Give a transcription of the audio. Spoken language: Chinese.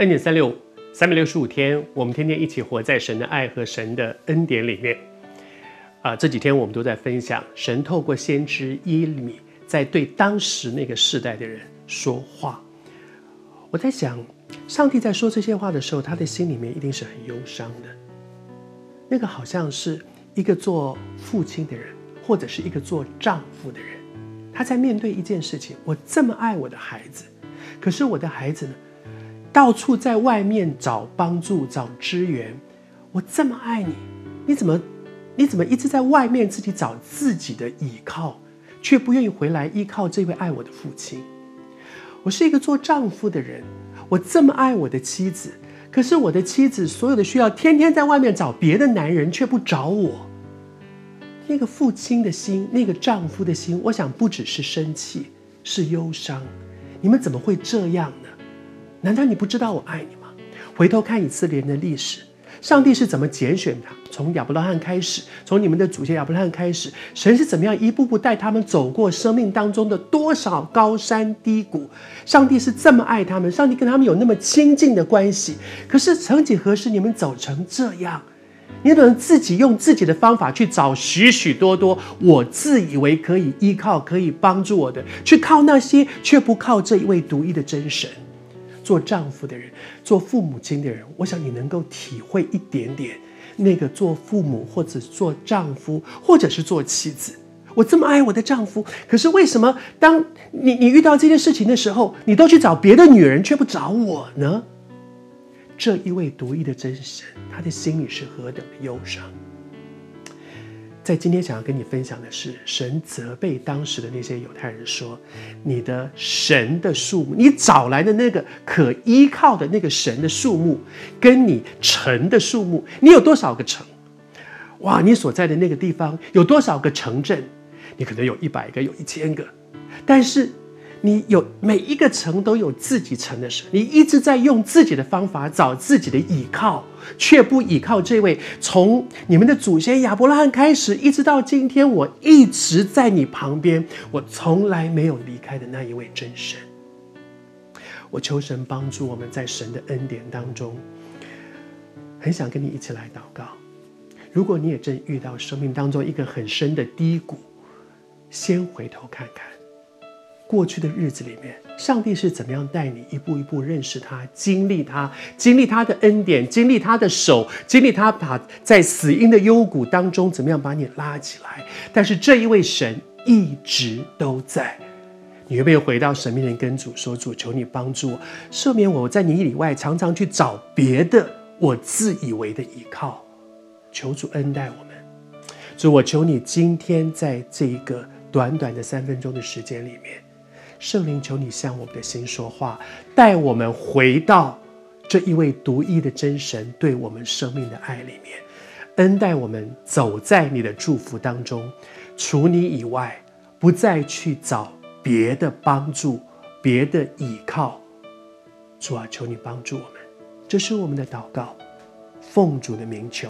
恩典三六五，三百六十五天，我们天天一起活在神的爱和神的恩典里面。啊、这几天我们都在分享神透过先知耶利米在对当时那个世代的人说话。我在想，上帝在说这些话的时候，他的心里面一定是很忧伤的。那个好像是一个做父亲的人，或者是一个做丈夫的人，他在面对一件事情：我这么爱我的孩子，可是我的孩子呢？到处在外面找帮助、找支援。我这么爱你，你怎么，你怎么一直在外面自己找自己的依靠，却不愿意回来依靠这位爱我的父亲？我是一个做丈夫的人，我这么爱我的妻子，可是我的妻子所有的需要，天天在外面找别的男人，却不找我。那个父亲的心，那个丈夫的心，我想不只是生气，是忧伤。你们怎么会这样呢？难道你不知道我爱你吗？回头看以色列人的历史，上帝是怎么拣选他？从亚伯拉罕开始，从你们的祖先亚伯拉罕开始，神是怎么样一步步带他们走过生命当中的多少高山低谷？上帝是这么爱他们，上帝跟他们有那么亲近的关系。可是曾几何时，你们走成这样？你可能自己用自己的方法去找许许多多我自以为可以依靠、可以帮助我的，去靠那些，却不靠这一位独一的真神。做丈夫的人，做父母亲的人，我想你能够体会一点点那个做父母或者做丈夫，或者是做妻子。我这么爱我的丈夫，可是为什么当你你遇到这件事情的时候，你都去找别的女人，却不找我呢？这一位独一的真神，他的心里是何等的忧伤。在今天想要跟你分享的是，神责备当时的那些犹太人说：“你的神的数目，你找来的那个可依靠的那个神的数目，跟你城的数目，你有多少个城？哇，你所在的那个地方有多少个城镇？你可能有一百个，有一千个，但是。”你有每一个城都有自己城的神，你一直在用自己的方法找自己的依靠，却不依靠这位从你们的祖先亚伯拉罕开始，一直到今天，我一直在你旁边，我从来没有离开的那一位真神。我求神帮助我们在神的恩典当中，很想跟你一起来祷告。如果你也正遇到生命当中一个很深的低谷，先回头看看。过去的日子里面，上帝是怎么样带你一步一步认识他、经历他、经历他的恩典、经历他的手、经历他把在死荫的幽谷当中怎么样把你拉起来？但是这一位神一直都在。你会不会回到神面前跟主说：“主，求你帮助我，赦免我在你以外常常去找别的我自以为的依靠。”求主恩待我们。主，我求你今天在这一个短短的三分钟的时间里面。圣灵，求你向我们的心说话，带我们回到这一位独一的真神对我们生命的爱里面，恩待我们走在你的祝福当中，除你以外，不再去找别的帮助、别的依靠。主啊，求你帮助我们，这是我们的祷告，奉主的名求。